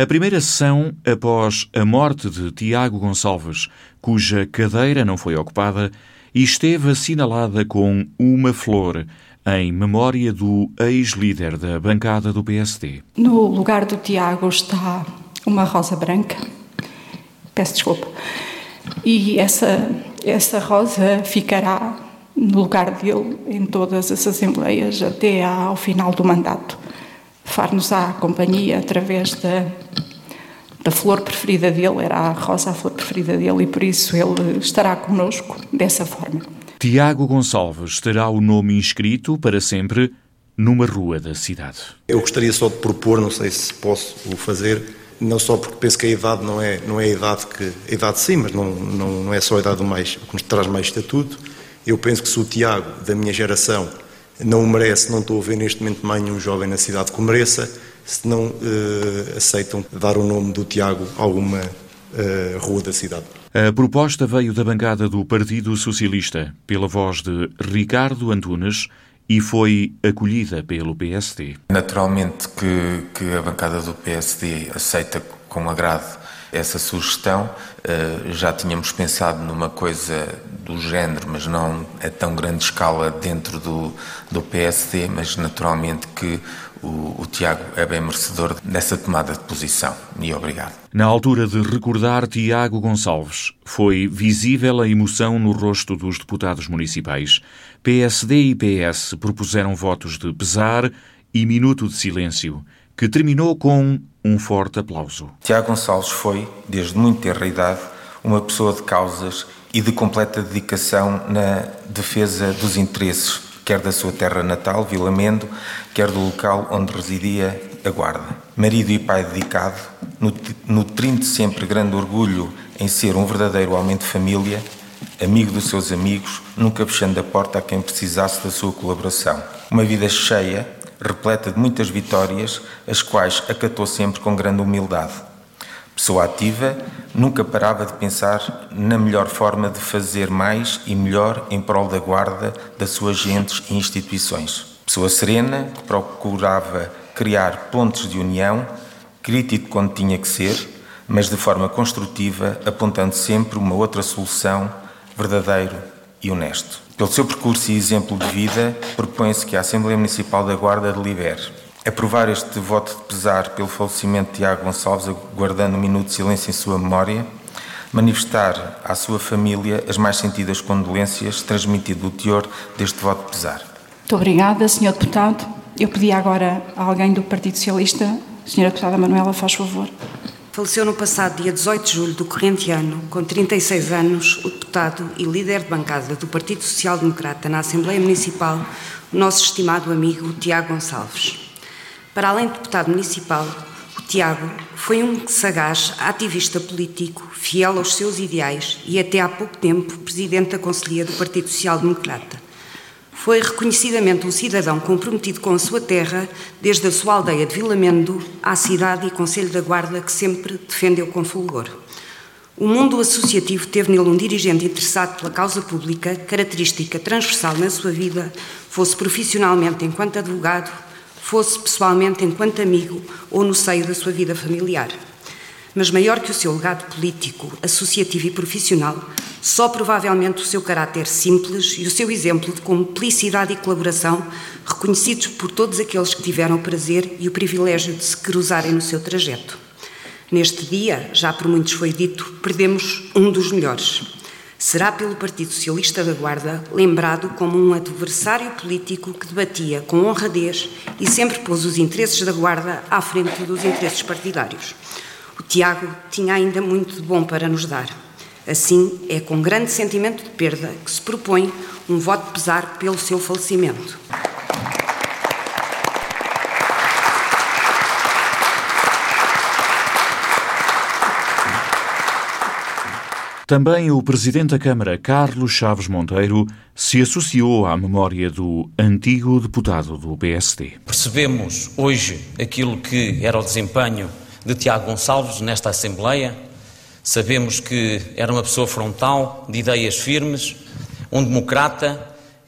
A primeira sessão, após a morte de Tiago Gonçalves, cuja cadeira não foi ocupada, e esteve assinalada com uma flor em memória do ex-líder da bancada do PSD. No lugar do Tiago está uma rosa branca. Peço desculpa. E essa, essa rosa ficará no lugar dele em todas as assembleias até ao final do mandato. Far-nos a companhia através da, da flor preferida dele, era a rosa a flor preferida dele, e por isso ele estará conosco dessa forma. Tiago Gonçalves terá o nome inscrito para sempre numa rua da cidade. Eu gostaria só de propor, não sei se posso o fazer, não só porque penso que a idade não é, não é a idade que a idade sim, mas não, não, não é só a idade mais, que nos traz mais estatuto. Eu penso que se o Tiago, da minha geração, não o merece, não estou a ver neste momento mais nenhum jovem na cidade que o mereça, se não uh, aceitam dar o nome do Tiago a alguma uh, rua da cidade. A proposta veio da bancada do Partido Socialista, pela voz de Ricardo Antunes, e foi acolhida pelo PSD. Naturalmente que, que a bancada do PSD aceita com agrado essa sugestão. Uh, já tínhamos pensado numa coisa do género, mas não a tão grande escala dentro do, do PSD, mas naturalmente que o, o, Tiago é bem merecedor dessa tomada de posição. E obrigado. Na altura de recordar Tiago Gonçalves, foi visível a emoção no rosto dos deputados municipais. PSD e PS propuseram votos de pesar e minuto de silêncio, que terminou com um forte aplauso. Tiago Gonçalves foi, desde muito tenra idade, uma pessoa de causas e de completa dedicação na defesa dos interesses, quer da sua terra natal, Vila Mendo, quer do local onde residia a Guarda. Marido e pai dedicado, nutrindo sempre grande orgulho em ser um verdadeiro homem de família, amigo dos seus amigos, nunca fechando a porta a quem precisasse da sua colaboração. Uma vida cheia, repleta de muitas vitórias, as quais acatou sempre com grande humildade. Pessoa ativa, nunca parava de pensar na melhor forma de fazer mais e melhor em prol da guarda das suas gentes e instituições. Pessoa serena, que procurava criar pontos de união, crítico quando tinha que ser, mas de forma construtiva, apontando sempre uma outra solução, verdadeiro e honesto. Pelo seu percurso e exemplo de vida, propõe-se que a Assembleia Municipal da Guarda delibere aprovar este voto de pesar pelo falecimento de Tiago Gonçalves, guardando um minuto de silêncio em sua memória, manifestar à sua família as mais sentidas condolências, transmitido o teor deste voto de pesar. Muito obrigada, Sr. Deputado. Eu pedi agora a alguém do Partido Socialista, Sra. Deputada Manuela, faz favor. Faleceu no passado dia 18 de julho do corrente ano, com 36 anos, o deputado e líder de bancada do Partido Social Democrata na Assembleia Municipal, o nosso estimado amigo Tiago Gonçalves. Para além de deputado municipal, o Tiago foi um sagaz ativista político, fiel aos seus ideais e até há pouco tempo presidente da Conselhia do Partido Social Democrata. Foi reconhecidamente um cidadão comprometido com a sua terra, desde a sua aldeia de Vilamendo à cidade e Conselho da Guarda, que sempre defendeu com fulgor. O mundo associativo teve nele um dirigente interessado pela causa pública, característica transversal na sua vida, fosse profissionalmente enquanto advogado, fosse pessoalmente enquanto amigo ou no seio da sua vida familiar. Mas maior que o seu legado político, associativo e profissional, só provavelmente o seu caráter simples e o seu exemplo de cumplicidade e colaboração, reconhecidos por todos aqueles que tiveram o prazer e o privilégio de se cruzarem no seu trajeto. Neste dia, já por muitos foi dito, perdemos um dos melhores. Será pelo Partido Socialista da Guarda lembrado como um adversário político que debatia com honradez e sempre pôs os interesses da Guarda à frente dos interesses partidários. O Tiago tinha ainda muito de bom para nos dar. Assim, é com grande sentimento de perda que se propõe um voto de pesar pelo seu falecimento. Também o Presidente da Câmara, Carlos Chaves Monteiro, se associou à memória do antigo deputado do PSD. Percebemos hoje aquilo que era o desempenho de Tiago Gonçalves nesta Assembleia, Sabemos que era uma pessoa frontal, de ideias firmes, um democrata,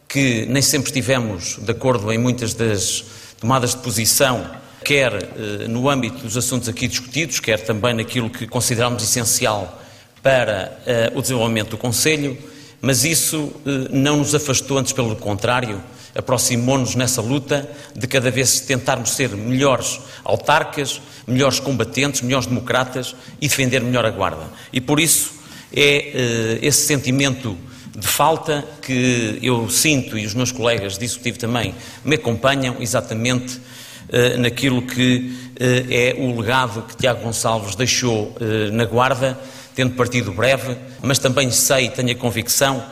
que nem sempre estivemos de acordo em muitas das tomadas de posição quer eh, no âmbito dos assuntos aqui discutidos, quer também naquilo que consideramos essencial para uh, o desenvolvimento do Conselho, mas isso uh, não nos afastou, antes pelo contrário, aproximou-nos nessa luta de cada vez tentarmos ser melhores autarcas, melhores combatentes, melhores democratas e defender melhor a Guarda. E por isso é uh, esse sentimento de falta que eu sinto e os meus colegas de executivo também me acompanham exatamente uh, naquilo que uh, é o legado que Tiago Gonçalves deixou na Guarda, tendo partido breve, mas também sei, tenho a convicção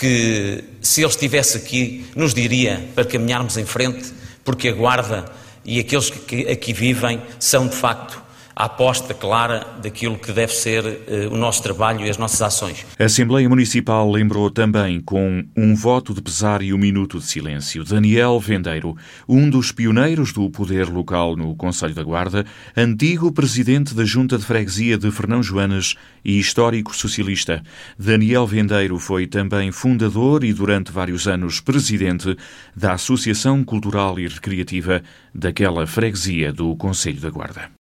que se ele estivesse aqui, nos diria para caminharmos em frente, porque a Guarda e aqueles que aqui vivem são de facto a aposta clara daquilo que deve ser uh, o nosso trabalho e as nossas ações. A Assembleia Municipal lembrou também com um voto de pesar e um minuto de silêncio Daniel Vendeiro, um dos pioneiros do poder local no Conselho da Guarda, antigo presidente da Junta de Freguesia de Fernão Joanas e histórico socialista. Daniel Vendeiro foi também fundador e durante vários anos presidente da Associação Cultural e Recreativa daquela freguesia do Conselho da Guarda.